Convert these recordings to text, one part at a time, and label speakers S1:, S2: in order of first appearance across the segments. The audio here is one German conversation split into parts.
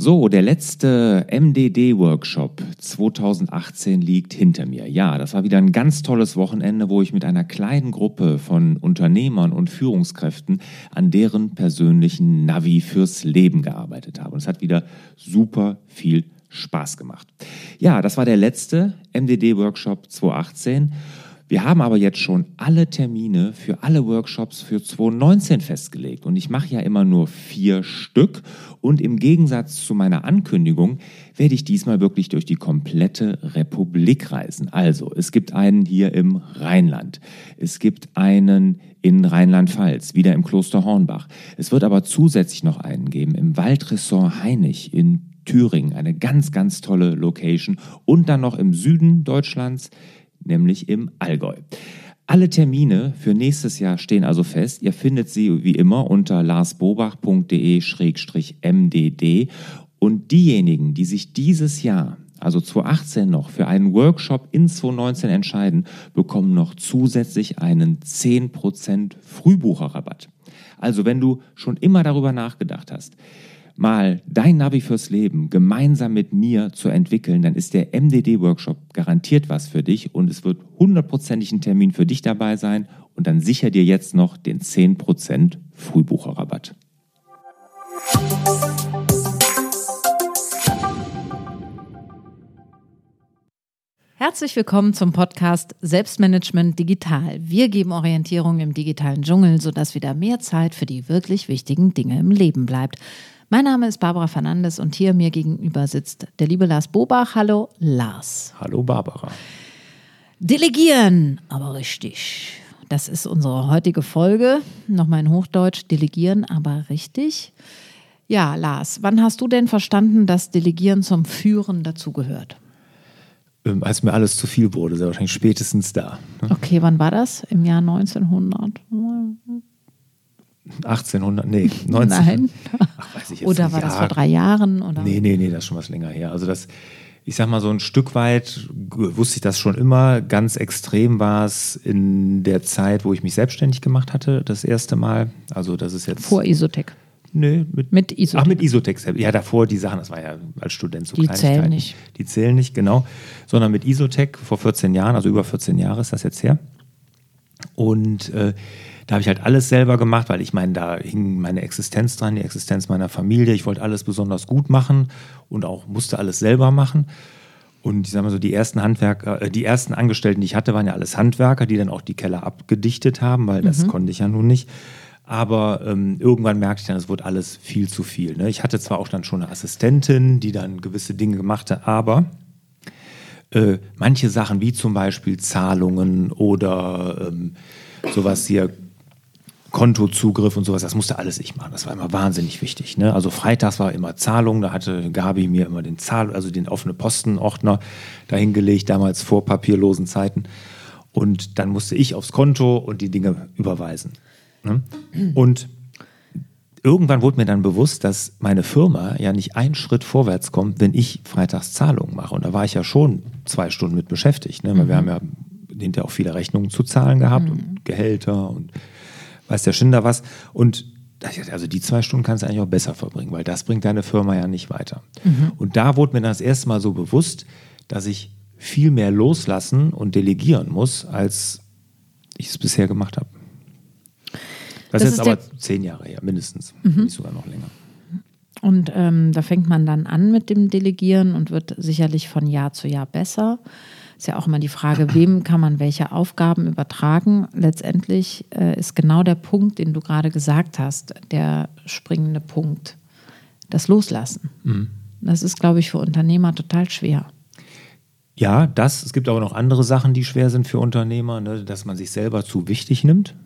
S1: So, der letzte MDD-Workshop 2018 liegt hinter mir. Ja, das war wieder ein ganz tolles Wochenende, wo ich mit einer kleinen Gruppe von Unternehmern und Führungskräften an deren persönlichen Navi fürs Leben gearbeitet habe. Und es hat wieder super viel Spaß gemacht. Ja, das war der letzte MDD-Workshop 2018. Wir haben aber jetzt schon alle Termine für alle Workshops für 2019 festgelegt. Und ich mache ja immer nur vier Stück. Und im Gegensatz zu meiner Ankündigung werde ich diesmal wirklich durch die komplette Republik reisen. Also, es gibt einen hier im Rheinland, es gibt einen in Rheinland-Pfalz, wieder im Kloster Hornbach. Es wird aber zusätzlich noch einen geben im Waldressort Heinig in Thüringen, eine ganz, ganz tolle Location. Und dann noch im Süden Deutschlands nämlich im Allgäu. Alle Termine für nächstes Jahr stehen also fest. Ihr findet sie wie immer unter larsbobach.de-mdd. Und diejenigen, die sich dieses Jahr, also 2018 noch, für einen Workshop in 2019 entscheiden, bekommen noch zusätzlich einen 10% Frühbucherrabatt. Also wenn du schon immer darüber nachgedacht hast, mal dein Navi fürs Leben gemeinsam mit mir zu entwickeln, dann ist der MDD-Workshop garantiert was für dich und es wird hundertprozentig ein Termin für dich dabei sein und dann sicher dir jetzt noch den 10% Frühbucherrabatt.
S2: Herzlich willkommen zum Podcast Selbstmanagement Digital. Wir geben Orientierung im digitalen Dschungel, sodass wieder mehr Zeit für die wirklich wichtigen Dinge im Leben bleibt. Mein Name ist Barbara Fernandes und hier mir gegenüber sitzt der liebe Lars Bobach. Hallo Lars.
S1: Hallo Barbara.
S2: Delegieren, aber richtig. Das ist unsere heutige Folge. Nochmal in Hochdeutsch, delegieren, aber richtig. Ja, Lars, wann hast du denn verstanden, dass Delegieren zum Führen dazugehört?
S1: Ähm, als mir alles zu viel wurde, sehr wahrscheinlich spätestens da.
S2: Okay, wann war das? Im Jahr 1900?
S1: 1800, nee, 19.
S2: Nein. Ach, weiß ich jetzt oder war Jahr. das vor drei Jahren? Oder?
S1: Nee, nee, nee, das ist schon was länger her. Also das, ich sag mal so ein Stück weit wusste ich das schon immer. Ganz extrem war es in der Zeit, wo ich mich selbstständig gemacht hatte, das erste Mal. Also das ist jetzt...
S2: Vor Isotech.
S1: Nee, mit,
S2: mit Isotech.
S1: Ach, mit Isotech. Ja, davor die Sachen, das war ja als Student so
S2: Die zählen nicht.
S1: Die zählen nicht, genau. Sondern mit Isotech vor 14 Jahren, also über 14 Jahre ist das jetzt her. Und äh, da habe ich halt alles selber gemacht, weil ich meine, da hing meine Existenz dran, die Existenz meiner Familie. Ich wollte alles besonders gut machen und auch musste alles selber machen. Und ich sage mal so, die ersten Handwerker, äh, die ersten Angestellten, die ich hatte, waren ja alles Handwerker, die dann auch die Keller abgedichtet haben, weil das mhm. konnte ich ja nun nicht. Aber ähm, irgendwann merkte ich dann, es wurde alles viel zu viel. Ne? Ich hatte zwar auch dann schon eine Assistentin, die dann gewisse Dinge gemachte, aber äh, manche Sachen wie zum Beispiel Zahlungen oder ähm, sowas hier Kontozugriff und sowas, das musste alles ich machen. Das war immer wahnsinnig wichtig. Ne? Also freitags war immer Zahlung, da hatte Gabi mir immer den Zahl, also den offene Postenordner dahingelegt, damals vor papierlosen Zeiten. Und dann musste ich aufs Konto und die Dinge überweisen. Ne? Und irgendwann wurde mir dann bewusst, dass meine Firma ja nicht einen Schritt vorwärts kommt, wenn ich freitags Zahlungen mache. Und da war ich ja schon zwei Stunden mit beschäftigt. Ne? Weil mhm. wir haben ja hinterher auch viele Rechnungen zu zahlen gehabt mhm. und Gehälter und weiß der Schinder was. Und also die zwei Stunden kannst du eigentlich auch besser verbringen, weil das bringt deine Firma ja nicht weiter. Mhm. Und da wurde mir das erste Mal so bewusst, dass ich viel mehr loslassen und delegieren muss, als ich es bisher gemacht habe. Das, das ist jetzt aber zehn Jahre her, mindestens, mhm. nicht sogar noch länger.
S2: Und ähm, da fängt man dann an mit dem Delegieren und wird sicherlich von Jahr zu Jahr besser. Ist ja auch immer die Frage, wem kann man welche Aufgaben übertragen. Letztendlich äh, ist genau der Punkt, den du gerade gesagt hast, der springende Punkt. Das Loslassen. Mhm. Das ist, glaube ich, für Unternehmer total schwer.
S1: Ja, das. Es gibt aber noch andere Sachen, die schwer sind für Unternehmer, ne, dass man sich selber zu wichtig nimmt.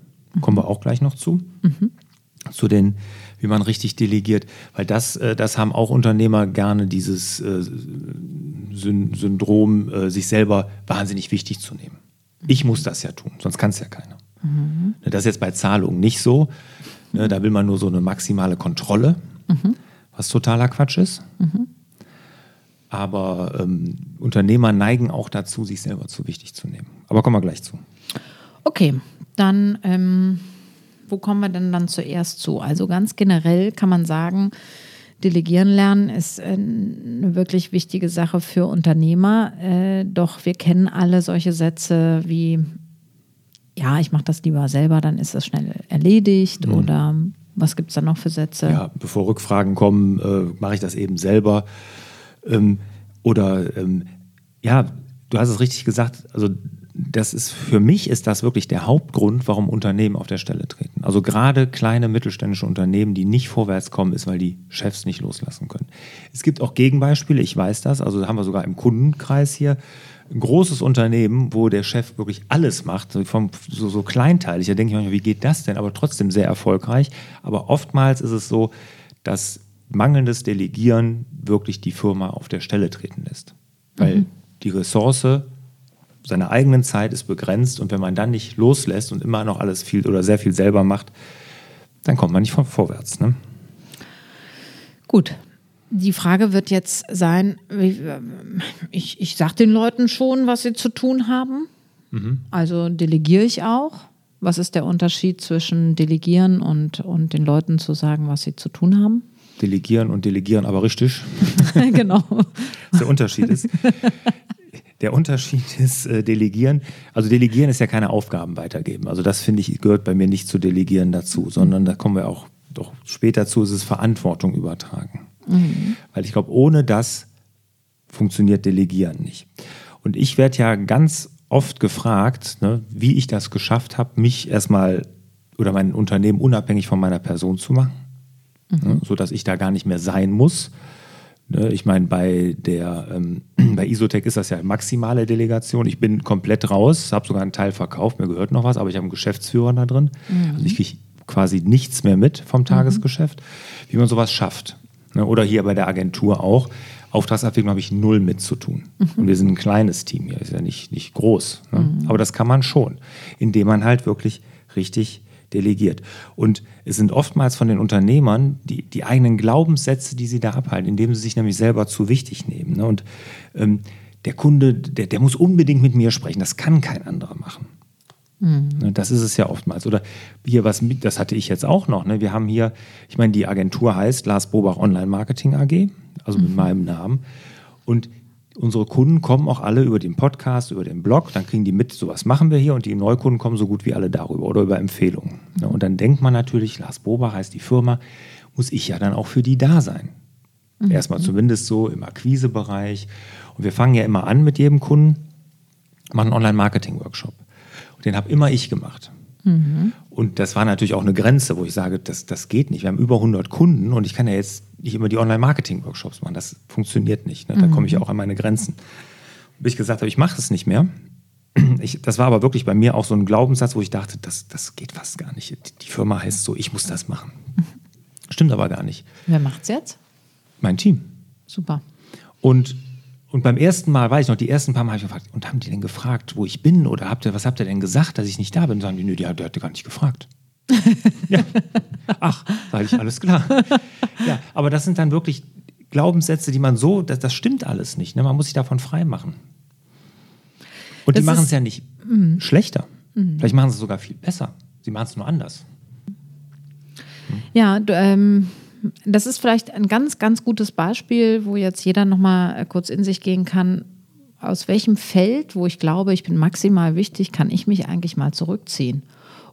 S1: Kommen wir auch gleich noch zu. Mhm. Zu den wie man richtig delegiert, weil das, äh, das haben auch Unternehmer gerne, dieses äh, Syndrom, äh, sich selber wahnsinnig wichtig zu nehmen. Ich muss das ja tun, sonst kann es ja keiner. Mhm. Das ist jetzt bei Zahlungen nicht so. Ne, da will man nur so eine maximale Kontrolle, mhm. was totaler Quatsch ist. Mhm. Aber ähm, Unternehmer neigen auch dazu, sich selber zu wichtig zu nehmen. Aber kommen wir gleich zu.
S2: Okay, dann ähm, wo kommen wir denn dann zuerst zu? Also ganz generell kann man sagen, Delegieren lernen ist äh, eine wirklich wichtige Sache für Unternehmer. Äh, doch wir kennen alle solche Sätze wie, ja, ich mache das lieber selber, dann ist das schnell erledigt. Mhm. Oder was gibt es da noch für Sätze?
S1: Ja, bevor Rückfragen kommen, äh, mache ich das eben selber. Ähm, oder ähm, ja, du hast es richtig gesagt, also das ist für mich ist das wirklich der Hauptgrund, warum Unternehmen auf der Stelle treten. Also gerade kleine mittelständische Unternehmen, die nicht vorwärts kommen, ist, weil die Chefs nicht loslassen können. Es gibt auch Gegenbeispiele, ich weiß das, also haben wir sogar im Kundenkreis hier ein großes Unternehmen, wo der Chef wirklich alles macht, so, vom, so, so kleinteilig. Da denke ich manchmal, wie geht das denn? Aber trotzdem sehr erfolgreich. Aber oftmals ist es so, dass mangelndes Delegieren wirklich die Firma auf der Stelle treten lässt. Weil mhm. die Ressource seiner eigenen Zeit ist begrenzt und wenn man dann nicht loslässt und immer noch alles viel oder sehr viel selber macht, dann kommt man nicht von vorwärts. Ne?
S2: Gut. Die Frage wird jetzt sein, ich, ich sage den Leuten schon, was sie zu tun haben. Mhm. Also delegiere ich auch. Was ist der Unterschied zwischen delegieren und, und den Leuten zu sagen, was sie zu tun haben?
S1: Delegieren und delegieren aber richtig.
S2: genau.
S1: Was der Unterschied ist. Der Unterschied ist äh, Delegieren. Also Delegieren ist ja keine Aufgaben weitergeben. Also das finde ich gehört bei mir nicht zu Delegieren dazu, sondern da kommen wir auch doch später zu, ist es Verantwortung übertragen. Mhm. Weil ich glaube, ohne das funktioniert Delegieren nicht. Und ich werde ja ganz oft gefragt, ne, wie ich das geschafft habe, mich erstmal oder mein Unternehmen unabhängig von meiner Person zu machen, mhm. ne, sodass ich da gar nicht mehr sein muss ich meine, bei der ähm, bei Isotech ist das ja maximale Delegation. Ich bin komplett raus, habe sogar einen Teil verkauft, mir gehört noch was, aber ich habe einen Geschäftsführer da drin. Mhm. Also ich kriege quasi nichts mehr mit vom Tagesgeschäft, mhm. wie man sowas schafft. Ne, oder hier bei der Agentur auch. Auftragsabwicklung habe ich null mit zu tun. Mhm. Und wir sind ein kleines Team hier, ist ja nicht, nicht groß. Ne? Mhm. Aber das kann man schon, indem man halt wirklich richtig delegiert. Und es sind oftmals von den Unternehmern die, die eigenen Glaubenssätze, die sie da abhalten, indem sie sich nämlich selber zu wichtig nehmen. Ne? Und ähm, der Kunde, der, der muss unbedingt mit mir sprechen. Das kann kein anderer machen. Mhm. Ne, das ist es ja oftmals. Oder hier was, das hatte ich jetzt auch noch. Ne? Wir haben hier, ich meine, die Agentur heißt Lars Bobach Online Marketing AG, also mit mhm. meinem Namen. Und unsere Kunden kommen auch alle über den Podcast, über den Blog, dann kriegen die mit, sowas machen wir hier und die Neukunden kommen so gut wie alle darüber oder über Empfehlungen. Ja, und dann denkt man natürlich, Lars Bober heißt die Firma, muss ich ja dann auch für die da sein. Mhm. Erstmal zumindest so im Akquisebereich. Und wir fangen ja immer an mit jedem Kunden, machen einen Online-Marketing-Workshop. Und den habe immer ich gemacht. Mhm. Und das war natürlich auch eine Grenze, wo ich sage, das, das geht nicht. Wir haben über 100 Kunden und ich kann ja jetzt nicht immer die Online-Marketing-Workshops machen. Das funktioniert nicht. Ne? Da komme ich mhm. auch an meine Grenzen. Bis ich gesagt habe, ich mache das nicht mehr. Ich, das war aber wirklich bei mir auch so ein Glaubenssatz, wo ich dachte, das, das geht fast gar nicht. Die Firma heißt so, ich muss das machen. Stimmt aber gar nicht.
S2: Wer macht's jetzt?
S1: Mein Team.
S2: Super.
S1: Und und beim ersten Mal, weiß ich noch, die ersten paar Mal habe ich gefragt, und haben die denn gefragt, wo ich bin? Oder habt ihr, was habt ihr denn gesagt, dass ich nicht da bin? Und sagen die, nö, die, der hat gar nicht gefragt. ja. Ach, sage ich, alles klar. ja, aber das sind dann wirklich Glaubenssätze, die man so, das, das stimmt alles nicht. Ne? Man muss sich davon frei machen. Und das die machen es ja nicht mm. schlechter. Mm. Vielleicht machen sie es sogar viel besser. Sie machen es nur anders.
S2: Hm? Ja, du, ähm, das ist vielleicht ein ganz, ganz gutes Beispiel, wo jetzt jeder nochmal äh, kurz in sich gehen kann. Aus welchem Feld, wo ich glaube, ich bin maximal wichtig, kann ich mich eigentlich mal zurückziehen?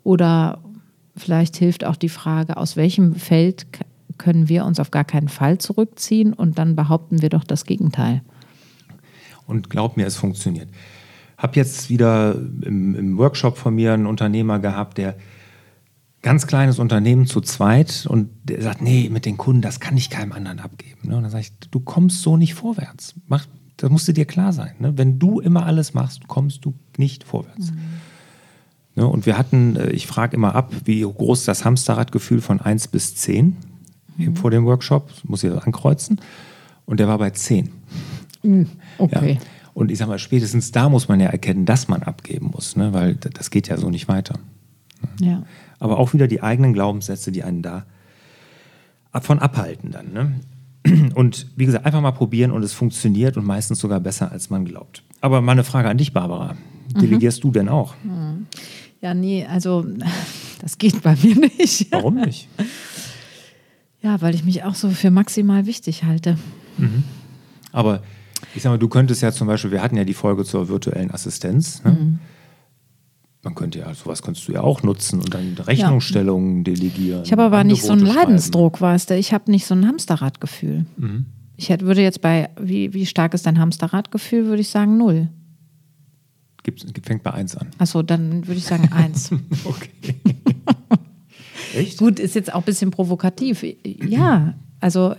S2: Oder vielleicht hilft auch die Frage, aus welchem Feld können wir uns auf gar keinen Fall zurückziehen und dann behaupten wir doch das Gegenteil.
S1: Und glaub mir, es funktioniert. Hab jetzt wieder im, im Workshop von mir einen Unternehmer gehabt, der ganz kleines Unternehmen zu zweit und der sagt, nee, mit den Kunden, das kann ich keinem anderen abgeben. Ne? Und dann sage ich, du kommst so nicht vorwärts. Mach, das musste dir klar sein. Ne? Wenn du immer alles machst, kommst du nicht vorwärts. Mhm. Ne? Und wir hatten, äh, ich frage immer ab, wie groß das Hamsterradgefühl von 1 bis 10 mhm. vor dem Workshop, muss ich das ankreuzen. Und der war bei 10.
S2: Mhm. Okay. Ja.
S1: Und ich sage mal, spätestens da muss man ja erkennen, dass man abgeben muss, ne? weil das geht ja so nicht weiter.
S2: Ja
S1: aber auch wieder die eigenen Glaubenssätze, die einen da von abhalten dann. Ne? Und wie gesagt, einfach mal probieren und es funktioniert und meistens sogar besser, als man glaubt. Aber mal eine Frage an dich, Barbara. Delegierst mhm. du denn auch?
S2: Mhm. Ja, nee, also das geht bei mir nicht.
S1: Warum nicht?
S2: Ja, weil ich mich auch so für maximal wichtig halte.
S1: Mhm. Aber ich sag mal, du könntest ja zum Beispiel, wir hatten ja die Folge zur virtuellen Assistenz. Ne? Mhm. Man könnte ja, sowas könntest du ja auch nutzen und dann Rechnungsstellungen ja. delegieren.
S2: Ich habe aber nicht so einen Leidensdruck, weißt du. Ich habe nicht so ein Hamsterradgefühl. Mhm. Ich hätte, würde jetzt bei, wie, wie stark ist dein Hamsterradgefühl, würde ich sagen, null.
S1: Gibt's, fängt bei eins an.
S2: Achso, dann würde ich sagen eins. okay. Echt? Gut, ist jetzt auch ein bisschen provokativ. Ja, also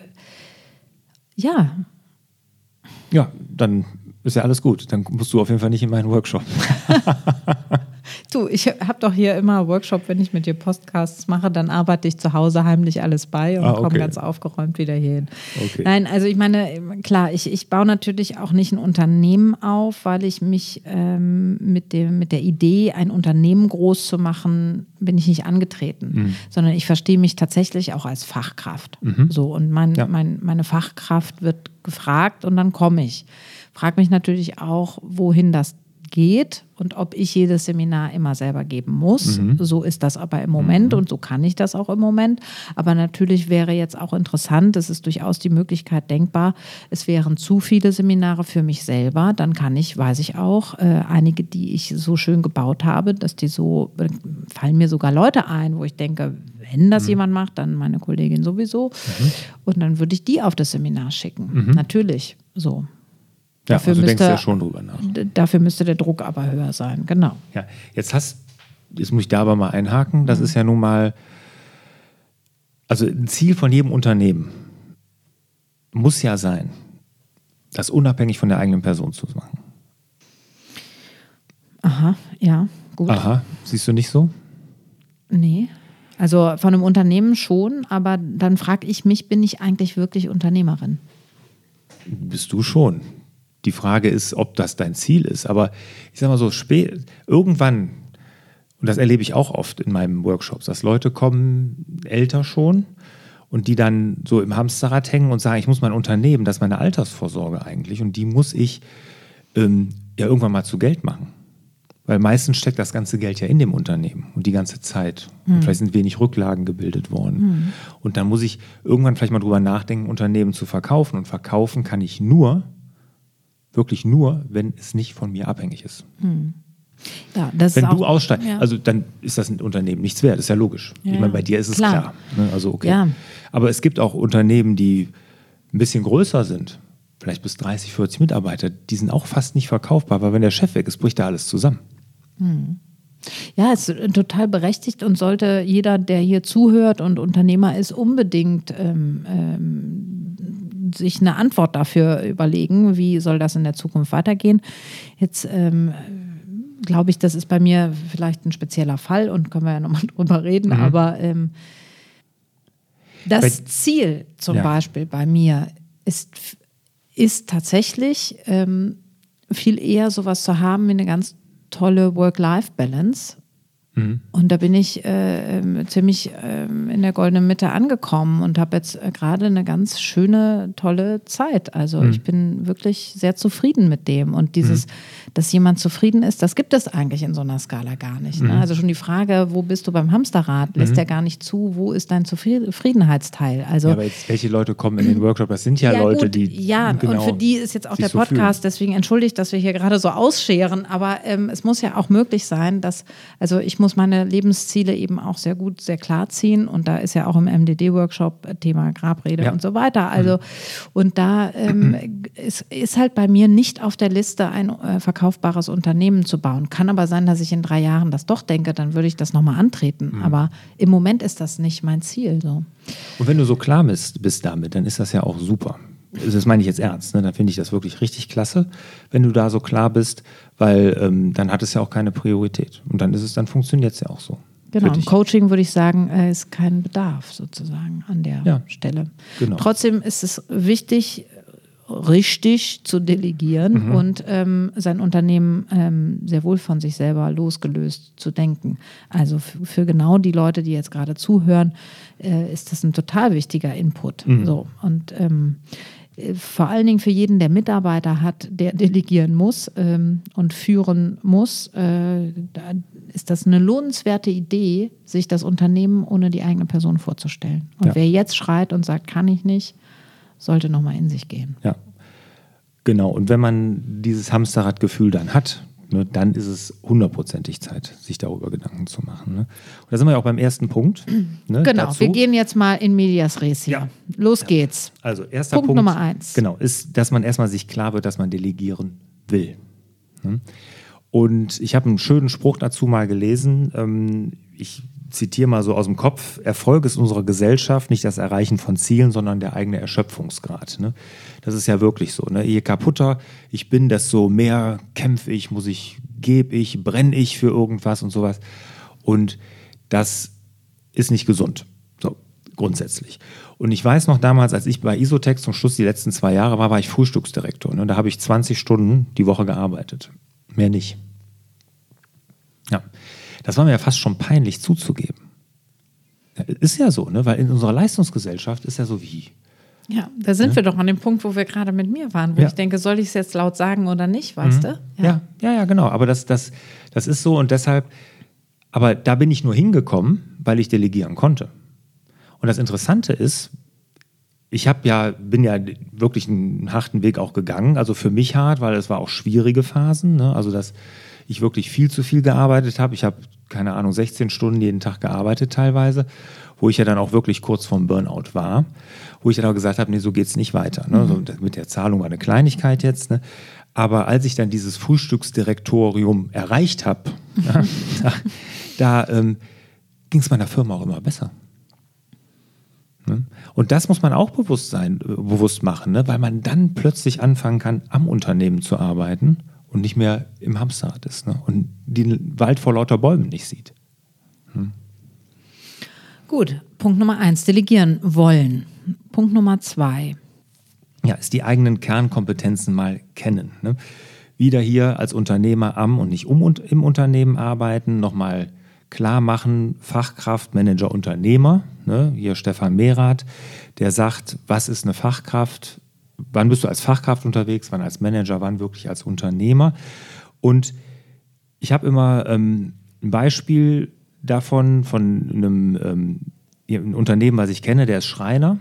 S2: ja.
S1: Ja, dann ist ja alles gut. Dann musst du auf jeden Fall nicht in meinen Workshop.
S2: Du, ich habe doch hier immer Workshop, wenn ich mit dir Podcasts mache, dann arbeite ich zu Hause heimlich alles bei und ah, okay. komme ganz aufgeräumt wieder hier hin. Okay. Nein, also ich meine, klar, ich, ich baue natürlich auch nicht ein Unternehmen auf, weil ich mich ähm, mit, dem, mit der Idee, ein Unternehmen groß zu machen, bin ich nicht angetreten, mhm. sondern ich verstehe mich tatsächlich auch als Fachkraft. Mhm. So, und mein, ja. mein, meine Fachkraft wird gefragt und dann komme ich. Frage mich natürlich auch, wohin das geht und ob ich jedes Seminar immer selber geben muss. Mhm. So ist das aber im Moment mhm. und so kann ich das auch im Moment. Aber natürlich wäre jetzt auch interessant, es ist durchaus die Möglichkeit denkbar, es wären zu viele Seminare für mich selber. Dann kann ich, weiß ich auch, äh, einige, die ich so schön gebaut habe, dass die so, fallen mir sogar Leute ein, wo ich denke, wenn das mhm. jemand macht, dann meine Kollegin sowieso. Mhm. Und dann würde ich die auf das Seminar schicken. Mhm. Natürlich, so.
S1: Ja, dafür also müsste, denkst ja schon drüber nach.
S2: Dafür müsste der Druck aber höher sein, genau.
S1: Ja, jetzt hast, jetzt muss ich da aber mal einhaken, das mhm. ist ja nun mal, also ein Ziel von jedem Unternehmen muss ja sein, das unabhängig von der eigenen Person zu machen.
S2: Aha, ja, gut.
S1: Aha, siehst du nicht so?
S2: Nee. Also von einem Unternehmen schon, aber dann frage ich mich, bin ich eigentlich wirklich Unternehmerin?
S1: Bist du schon. Die Frage ist, ob das dein Ziel ist. Aber ich sage mal so, spät, irgendwann, und das erlebe ich auch oft in meinen Workshops, dass Leute kommen, älter schon, und die dann so im Hamsterrad hängen und sagen, ich muss mein Unternehmen, das ist meine Altersvorsorge eigentlich, und die muss ich ähm, ja irgendwann mal zu Geld machen. Weil meistens steckt das ganze Geld ja in dem Unternehmen und die ganze Zeit. Mhm. Und vielleicht sind wenig Rücklagen gebildet worden. Mhm. Und dann muss ich irgendwann vielleicht mal drüber nachdenken, Unternehmen zu verkaufen. Und verkaufen kann ich nur, wirklich nur, wenn es nicht von mir abhängig ist. Hm. Ja, wenn du aussteigst, ja. also dann ist das ein Unternehmen nichts wert, ist ja logisch. Ja, ich meine, bei dir ist es klar. klar ne? Also okay. Aber es gibt auch Unternehmen, die ein bisschen größer sind, vielleicht bis 30, 40 Mitarbeiter, die sind auch fast nicht verkaufbar, weil wenn der Chef weg ist, bricht da alles zusammen.
S2: Hm. Ja, es ist total berechtigt und sollte jeder, der hier zuhört und Unternehmer ist, unbedingt ähm, ähm, sich eine Antwort dafür überlegen, wie soll das in der Zukunft weitergehen. Jetzt ähm, glaube ich, das ist bei mir vielleicht ein spezieller Fall und können wir ja nochmal drüber reden, mhm. aber ähm, das bei, Ziel zum ja. Beispiel bei mir ist, ist tatsächlich ähm, viel eher sowas zu haben wie eine ganz tolle Work-Life-Balance Mhm. Und da bin ich äh, ähm, ziemlich äh, in der goldenen Mitte angekommen und habe jetzt äh, gerade eine ganz schöne, tolle Zeit. Also mhm. ich bin wirklich sehr zufrieden mit dem. Und dieses, mhm. dass jemand zufrieden ist, das gibt es eigentlich in so einer Skala gar nicht. Ne? Mhm. Also schon die Frage, wo bist du beim Hamsterrad, lässt mhm. ja gar nicht zu, wo ist dein Zufriedenheitsteil? Also,
S1: ja, aber jetzt, welche Leute kommen in den Workshop? Das sind ja, ja Leute, gut, die.
S2: Ja, genau und für die ist jetzt auch der Podcast, so deswegen entschuldigt, dass wir hier gerade so ausscheren. Aber ähm, es muss ja auch möglich sein, dass, also ich muss meine Lebensziele eben auch sehr gut, sehr klar ziehen. Und da ist ja auch im MDD-Workshop Thema Grabrede ja. und so weiter. Also, mhm. und da ähm, ist, ist halt bei mir nicht auf der Liste, ein äh, verkaufbares Unternehmen zu bauen. Kann aber sein, dass ich in drei Jahren das doch denke, dann würde ich das nochmal antreten. Mhm. Aber im Moment ist das nicht mein Ziel. So.
S1: Und wenn du so klar bist, bist damit, dann ist das ja auch super das meine ich jetzt ernst, ne? dann finde ich das wirklich richtig klasse, wenn du da so klar bist, weil ähm, dann hat es ja auch keine Priorität. Und dann ist es, dann funktioniert es ja auch so.
S2: Genau, im Coaching würde ich sagen, äh, ist kein Bedarf sozusagen an der ja, Stelle. Genau. Trotzdem ist es wichtig, richtig zu delegieren mhm. und ähm, sein Unternehmen ähm, sehr wohl von sich selber losgelöst zu denken. Also für, genau die Leute, die jetzt gerade zuhören, äh, ist das ein total wichtiger Input. Mhm. So und ähm, vor allen Dingen für jeden, der Mitarbeiter hat, der delegieren muss ähm, und führen muss, äh, ist das eine lohnenswerte Idee, sich das Unternehmen ohne die eigene Person vorzustellen. Und
S1: Ja.
S2: wer jetzt schreit und sagt, kann ich nicht, sollte nochmal in sich gehen.
S1: Ja, genau. Und wenn man dieses Hamsterradgefühl dann hat, ne, dann ist es hundertprozentig Zeit, sich darüber Gedanken zu machen. Ne? Und da sind wir ja auch beim ersten Punkt. Ne,
S2: Genau,
S1: dazu.
S2: wir gehen jetzt mal in medias res hier.
S1: Ja.
S2: Los geht's.
S1: Also erster
S2: Punkt
S1: Punkt,
S2: Nummer eins.
S1: Genau, ist, dass man erstmal sich klar wird, dass man delegieren will. Ne? Und ich habe einen schönen Spruch dazu mal gelesen. Ähm, ich zitiere mal so aus dem Kopf: Erfolg ist unserer Gesellschaft nicht das Erreichen von Zielen, sondern der eigene Erschöpfungsgrad. Ne? Das ist ja wirklich so. Ne? Je kaputter ich bin, desto mehr kämpfe ich, muss ich, gebe ich, brenne ich für irgendwas und sowas. Und das ist nicht gesund. So, grundsätzlich. Und ich weiß noch damals, als ich bei Isotech zum Schluss die letzten zwei Jahre war, war ich Frühstücksdirektor. Ne? Da habe ich 20 Stunden die Woche gearbeitet. Mehr nicht. Ja. Das war mir ja fast schon peinlich zuzugeben. Ja, ist ja so, ne? weil in unserer Leistungsgesellschaft ist ja so wie.
S2: Ja, da sind wir doch an dem Punkt, wo wir gerade mit mir waren, wo
S1: Ja.
S2: ich denke, soll ich es jetzt laut sagen oder nicht, weißt du?
S1: Ja, ja, ja, genau. Aber das, das, das ist so und deshalb, aber da bin ich nur hingekommen, weil ich delegieren konnte. Und das Interessante ist, ich habe ja, bin ja wirklich einen harten Weg auch gegangen. Also für mich hart, weil es war auch schwierige Phasen. Ne? Also dass ich wirklich viel zu viel gearbeitet habe. Ich habe, keine Ahnung, 16 Stunden jeden Tag gearbeitet teilweise, wo ich ja dann auch wirklich kurz vorm Burnout war, wo ich dann auch gesagt habe, nee, so geht's nicht weiter. Ne? So, das mit der Zahlung war eine Kleinigkeit jetzt. Ne? Aber als ich dann dieses Frühstücksdirektorium erreicht habe, ja, da, da ähm, ging es meiner Firma auch immer besser. Ne? Und das muss man auch bewusst sein, äh, bewusst machen, ne? weil man dann plötzlich anfangen kann, am Unternehmen zu arbeiten und nicht mehr im Hamsterrad ist ne? und den Wald vor lauter Bäumen nicht sieht.
S2: Gut, Punkt Nummer eins, delegieren wollen. Punkt Nummer zwei,
S1: Ja, ist die eigenen Kernkompetenzen mal kennen. Ne? Wieder hier als Unternehmer am und nicht um und im Unternehmen arbeiten, nochmal klar machen, Fachkraft, Manager, Unternehmer. Ne? Hier Stefan Mehrath, der sagt, was ist eine Fachkraft? Wann bist du als Fachkraft unterwegs, wann als Manager, wann wirklich als Unternehmer? Und ich habe immer ähm, ein Beispiel davon, von einem, ähm, einem Unternehmen, was ich kenne, der ist Schreiner.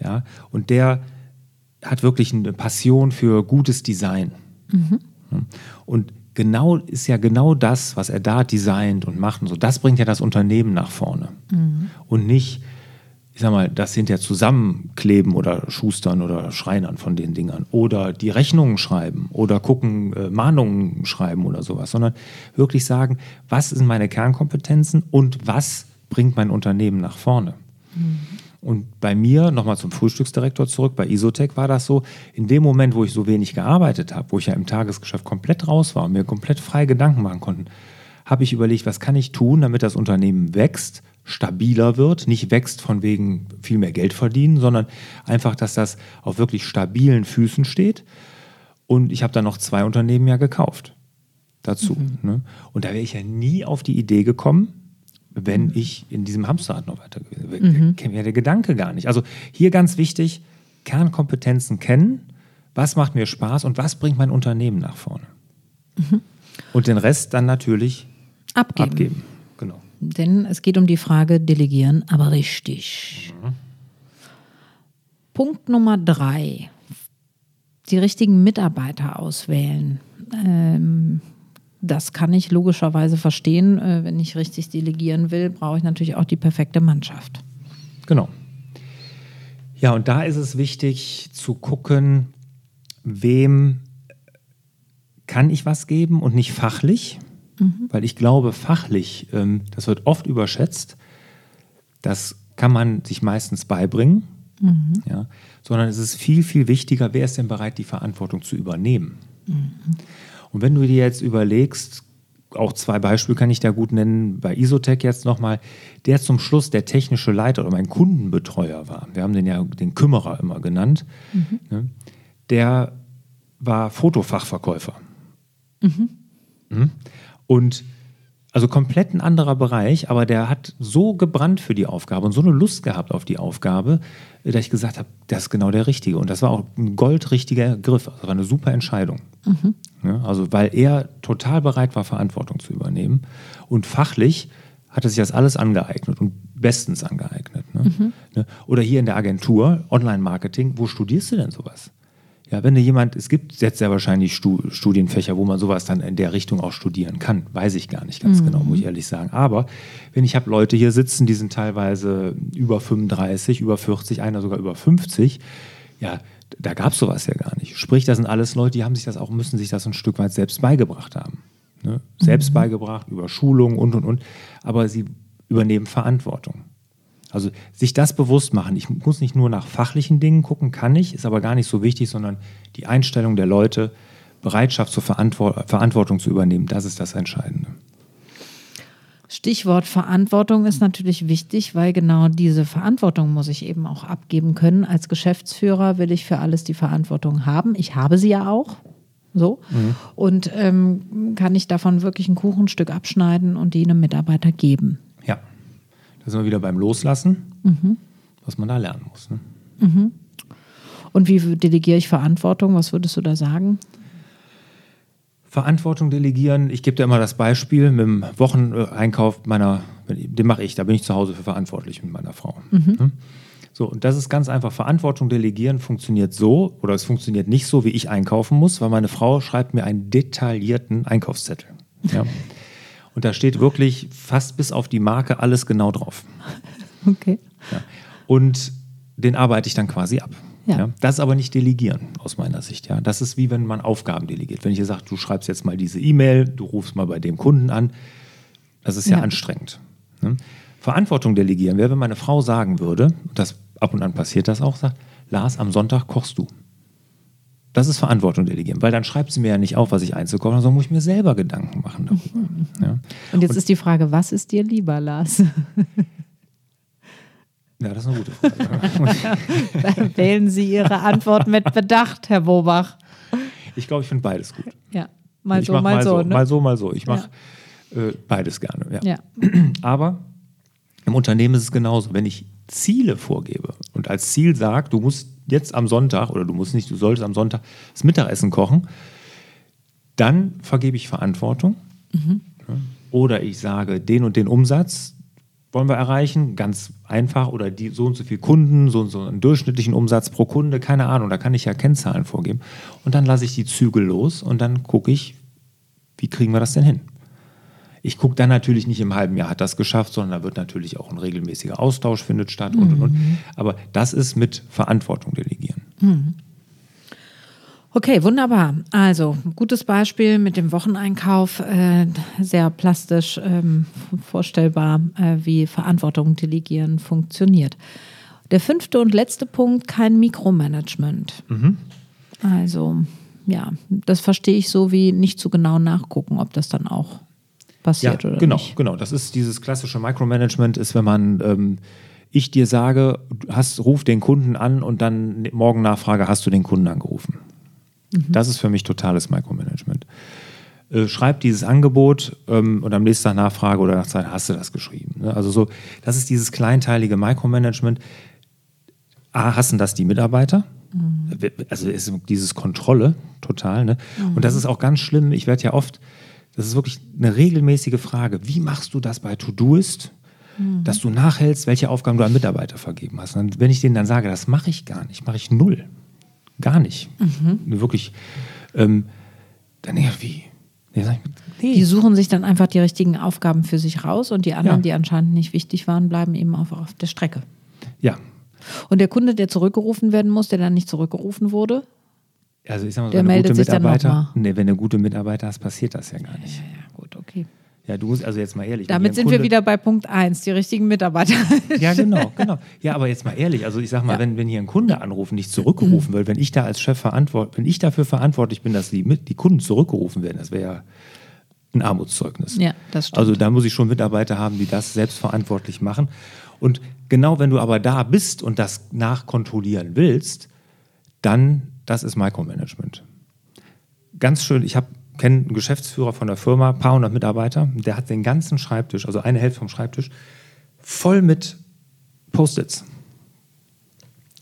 S1: Ja, und der hat wirklich eine Passion für gutes Design. Und genau ist ja genau das, was er da designt und macht und so, das bringt ja das Unternehmen nach vorne. Und nicht, ich sag mal, das hinterher zusammenkleben oder schustern oder schreinern von den Dingern oder die Rechnungen schreiben oder gucken, äh, Mahnungen schreiben oder sowas, sondern wirklich sagen, was sind meine Kernkompetenzen und was bringt mein Unternehmen nach vorne. Und bei mir, nochmal zum Frühstücksdirektor zurück, bei Isotech war das so, in dem Moment, wo ich so wenig gearbeitet habe, wo ich ja im Tagesgeschäft komplett raus war und mir komplett frei Gedanken machen konnte, habe ich überlegt, was kann ich tun, damit das Unternehmen wächst, stabiler wird, nicht wächst von wegen viel mehr Geld verdienen, sondern einfach, dass das auf wirklich stabilen Füßen steht. Und ich habe dann noch zwei Unternehmen ja gekauft dazu. Ne? Und da wäre ich ja nie auf die Idee gekommen, wenn ich in diesem Hamsterrad noch weiter gewesen wäre. Kennt ja der Gedanke gar nicht. Also hier ganz wichtig, Kernkompetenzen kennen, was macht mir Spaß und was bringt mein Unternehmen nach vorne. Und den Rest dann natürlich
S2: abgeben.
S1: abgeben.
S2: Denn es geht um die Frage delegieren, aber richtig. Punkt Nummer drei. Die richtigen Mitarbeiter auswählen. Ähm, das kann ich logischerweise verstehen. Äh, wenn ich richtig delegieren will, brauche ich natürlich auch die perfekte Mannschaft.
S1: Genau. Ja, und da ist es wichtig zu gucken, wem kann ich was geben und nicht fachlich, weil ich glaube, fachlich, ähm, das wird oft überschätzt, das kann man sich meistens beibringen, ja, sondern es ist viel, viel wichtiger, wer ist denn bereit, die Verantwortung zu übernehmen. Und wenn du dir jetzt überlegst, auch zwei Beispiele kann ich da gut nennen, bei Isotech jetzt nochmal, der zum Schluss der technische Leiter oder mein Kundenbetreuer war, wir haben den ja den Kümmerer immer genannt, ne, der war Fotofachverkäufer. Mhm. Und Also komplett ein anderer Bereich, aber der hat so gebrannt für die Aufgabe und so eine Lust gehabt auf die Aufgabe, dass ich gesagt habe, das ist genau der Richtige. Und das war auch ein goldrichtiger Griff, also eine super Entscheidung. Mhm. Ja, also weil er total bereit war, Verantwortung zu übernehmen und fachlich hat er sich das alles angeeignet und bestens angeeignet. Ne? Mhm. Ne? Oder hier in der Agentur, Online-Marketing, wo studierst du denn sowas? Ja, wenn du jemand, es gibt jetzt sehr wahrscheinlich Studienfächer, wo man sowas dann in der Richtung auch studieren kann. Weiß ich gar nicht ganz mhm. genau, muss ich ehrlich sagen. Aber wenn ich habe Leute hier sitzen, die sind teilweise über 35, über 40, einer sogar über 50, ja, da gab es sowas ja gar nicht. Sprich, das sind alles Leute, die haben sich das auch, müssen sich das ein Stück weit selbst beigebracht haben. Ne? Selbst mhm. beigebracht, über Schulung und und und. Aber sie übernehmen Verantwortung. Also sich das bewusst machen. Ich muss nicht nur nach fachlichen Dingen gucken, kann ich, ist aber gar nicht so wichtig, sondern die Einstellung der Leute, Bereitschaft zur Verantwort Verantwortung zu übernehmen, das ist das Entscheidende.
S2: Stichwort Verantwortung ist natürlich wichtig, weil genau diese Verantwortung muss ich eben auch abgeben können. Als Geschäftsführer will ich für alles die Verantwortung haben. Ich habe sie ja auch. So. Mhm. Und ähm, kann ich davon wirklich ein Kuchenstück abschneiden und die einem Mitarbeiter geben.
S1: Da sind wir wieder beim Loslassen, mhm. was man da lernen muss. Ne?
S2: Mhm. Und wie delegiere ich Verantwortung? Was würdest du da sagen?
S1: Verantwortung delegieren. Ich gebe dir immer das Beispiel mit dem Wocheneinkauf meiner, den mache ich, da bin ich zu Hause für verantwortlich mit meiner Frau. Mhm. Hm? So, und das ist ganz einfach. Verantwortung delegieren funktioniert so oder es funktioniert nicht so, wie ich einkaufen muss, weil meine Frau schreibt mir einen detaillierten Einkaufszettel. Ja. Und da steht wirklich fast bis auf die Marke alles genau drauf.
S2: Okay.
S1: Ja. Und den arbeite ich dann quasi ab. Ja. ja. Das ist aber nicht delegieren aus meiner Sicht. Ja. Das ist wie wenn man Aufgaben delegiert. Wenn ich dir sage, du schreibst jetzt mal diese E-Mail, du rufst mal bei dem Kunden an, das ist ja, ja. anstrengend. Ne? Verantwortung delegieren wäre, wenn meine Frau sagen würde, das ab und an passiert das auch, sagt, Lars, am Sonntag kochst du. Das ist Verantwortung delegieren, weil dann schreibt sie mir ja nicht auf, was ich einzukochen habe, sondern muss ich mir selber Gedanken machen darüber. Mhm.
S2: Ja. Und jetzt und, ist die Frage, was ist dir lieber, Lars?
S1: Ja, das ist eine gute Frage.
S2: Wählen Sie Ihre Antwort mit Bedacht, Herr Bobach.
S1: Ich glaube, ich finde beides gut.
S2: Ja, mal
S1: ich
S2: so, mal,
S1: mal
S2: so.
S1: so ne? Mal so, mal so. Ich mache ja. äh, beides gerne. Ja.
S2: ja.
S1: Aber im Unternehmen ist es genauso. Wenn ich Ziele vorgebe und als Ziel sage, du musst jetzt am Sonntag oder du musst nicht, du solltest am Sonntag das Mittagessen kochen, dann vergebe ich Verantwortung. Mhm. Oder ich sage, den und den Umsatz wollen wir erreichen, ganz einfach, oder die, so und so viele Kunden, so und so einen durchschnittlichen Umsatz pro Kunde, keine Ahnung, da kann ich ja Kennzahlen vorgeben. Und dann lasse ich die Zügel los und dann gucke ich, wie kriegen wir das denn hin? Ich gucke dann natürlich nicht im halben Jahr hat das geschafft, sondern da wird natürlich auch ein regelmäßiger Austausch findet statt und, und, und. Mhm. Aber das ist mit Verantwortung delegieren. Mhm.
S2: Okay, wunderbar. Also, gutes Beispiel mit dem Wocheneinkauf, äh, sehr plastisch ähm, vorstellbar, äh, wie Verantwortung delegieren funktioniert. Der fünfte und letzte Punkt, kein Mikromanagement. Mhm. Also, ja, das verstehe ich so wie nicht zu genau nachgucken, ob das dann auch passiert ja, oder
S1: genau,
S2: nicht.
S1: Genau, das ist dieses klassische Micromanagement, ist, wenn man ähm, ich dir sage, hast, ruf den Kunden an und dann morgen nachfrage, hast du den Kunden angerufen? Mhm. Das ist für mich totales Micromanagement. Äh, schreib dieses Angebot ähm, und am nächsten Tag nachfrage oder nach Zeit hast du das geschrieben. Ne? Also so, das ist dieses kleinteilige Micromanagement. A, hassen das die Mitarbeiter? Mhm. Also ist dieses Kontrolle total. Ne? Mhm. Und das ist auch ganz schlimm. Ich werde ja oft, das ist wirklich eine regelmäßige Frage. Wie machst du das bei Todoist? Mhm. Dass du nachhältst, welche Aufgaben du an Mitarbeiter vergeben hast. Und wenn ich denen dann sage, das mache ich gar nicht, mache ich null. Gar nicht. Mhm. Wirklich. Ähm, dann ja, wie?
S2: Nee, nee. Die suchen sich dann einfach die richtigen Aufgaben für sich raus und die anderen, ja. die anscheinend nicht wichtig waren, bleiben eben auf, auf der Strecke.
S1: Ja.
S2: Und der Kunde, der zurückgerufen werden muss, der dann nicht zurückgerufen wurde,
S1: also ich sag mal,
S2: der
S1: wenn
S2: meldet
S1: gute
S2: sich Mitarbeiter, dann
S1: nee, wenn du gute Mitarbeiter hast, passiert das ja gar nicht.
S2: Ja, ja, gut, okay.
S1: Ja, du musst also jetzt mal ehrlich.
S2: Damit sind Kunde, wir wieder bei Punkt 1, die richtigen Mitarbeiter.
S1: Ja, genau, genau. Ja, aber jetzt mal ehrlich, also ich sag mal, ja. wenn, wenn hier ein Kunde anruft nicht zurückgerufen mhm. wird, wenn ich da als Chef verantwortlich, wenn ich dafür verantwortlich bin, dass die, die Kunden zurückgerufen werden, das wäre ja ein Armutszeugnis.
S2: Ja, das stimmt.
S1: Also da muss ich schon Mitarbeiter haben, die das selbstverantwortlich machen. Und genau wenn du aber da bist und das nachkontrollieren willst, dann, das ist Micromanagement. Ganz schön, ich habe kenne einen Geschäftsführer von der Firma, paar hundert Mitarbeiter, der hat den ganzen Schreibtisch, also eine Hälfte vom Schreibtisch, voll mit Post-its.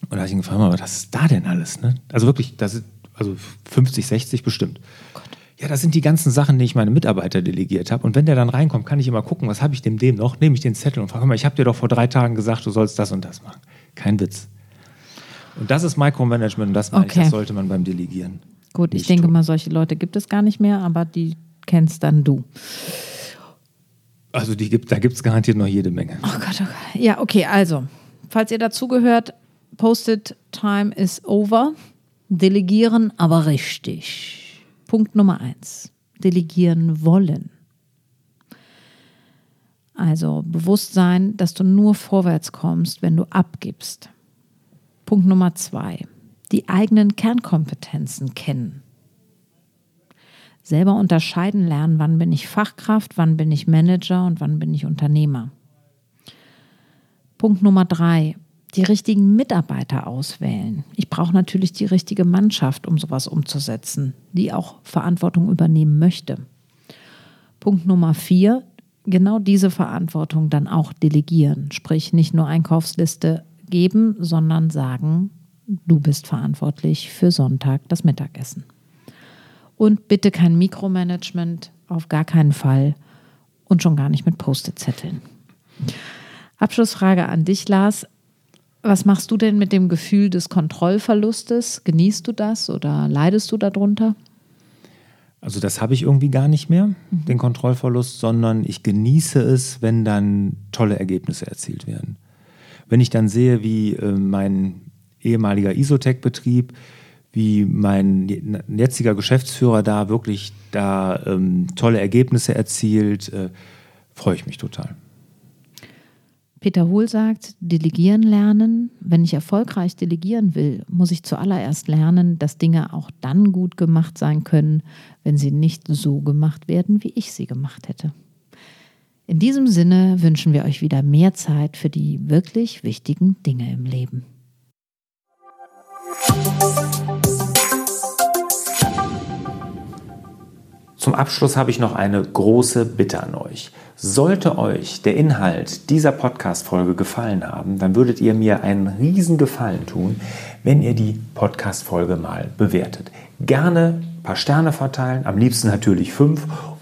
S1: Und da habe ich ihn gefragt, was ist da denn alles? Ne? Also wirklich, das ist, also 50, 60 bestimmt. Oh ja, das sind die ganzen Sachen, die ich meine Mitarbeiter delegiert habe. Und wenn der dann reinkommt, kann ich immer gucken, was habe ich dem dem noch? Nehme ich den Zettel und frage mal, ich habe dir doch vor drei Tagen gesagt, du sollst das und das machen. Kein Witz. Und das ist Micromanagement und das, okay. ich, das sollte man beim Delegieren.
S2: Gut, ich denke tun. mal, solche Leute gibt es gar nicht mehr, aber die kennst dann du.
S1: Also die gibt, da gibt es garantiert noch jede Menge.
S2: Oh Gott, oh Gott. Ja, okay, also, falls ihr dazugehört, Posted Time is over. Delegieren aber richtig. Punkt Nummer eins. Delegieren wollen. Also Bewusstsein, dass du nur vorwärts kommst, wenn du abgibst. Punkt Nummer zwei die eigenen Kernkompetenzen kennen. Selber unterscheiden lernen, wann bin ich Fachkraft, wann bin ich Manager und wann bin ich Unternehmer. Punkt Nummer drei, die richtigen Mitarbeiter auswählen. Ich brauche natürlich die richtige Mannschaft, um sowas umzusetzen, die auch Verantwortung übernehmen möchte. Punkt Nummer vier, genau diese Verantwortung dann auch delegieren, sprich nicht nur Einkaufsliste geben, sondern sagen, du bist verantwortlich für Sonntag das Mittagessen. Und bitte kein Mikromanagement, auf gar keinen Fall und schon gar nicht mit Post-it-Zetteln. Abschlussfrage an dich, Lars. Was machst du denn mit dem Gefühl des Kontrollverlustes? Genießt du das oder leidest du darunter?
S1: Also das habe ich irgendwie gar nicht mehr, mhm. den Kontrollverlust, sondern ich genieße es, wenn dann tolle Ergebnisse erzielt werden. Wenn ich dann sehe, wie äh, mein ehemaliger Isotech-Betrieb, wie mein jetziger Geschäftsführer da wirklich da ähm, tolle Ergebnisse erzielt, äh, freue ich mich total.
S2: Peter Hohl sagt, delegieren lernen. Wenn ich erfolgreich delegieren will, muss ich zuallererst lernen, dass Dinge auch dann gut gemacht sein können, wenn sie nicht so gemacht werden, wie ich sie gemacht hätte. In diesem Sinne wünschen wir euch wieder mehr Zeit für die wirklich wichtigen Dinge im Leben.
S1: Zum Abschluss habe ich noch eine große Bitte an euch. Sollte euch der Inhalt dieser Podcast-Folge gefallen haben, dann würdet ihr mir einen riesen Gefallen tun, wenn ihr die Podcast-Folge mal bewertet. Gerne ein paar Sterne verteilen, am liebsten natürlich fünf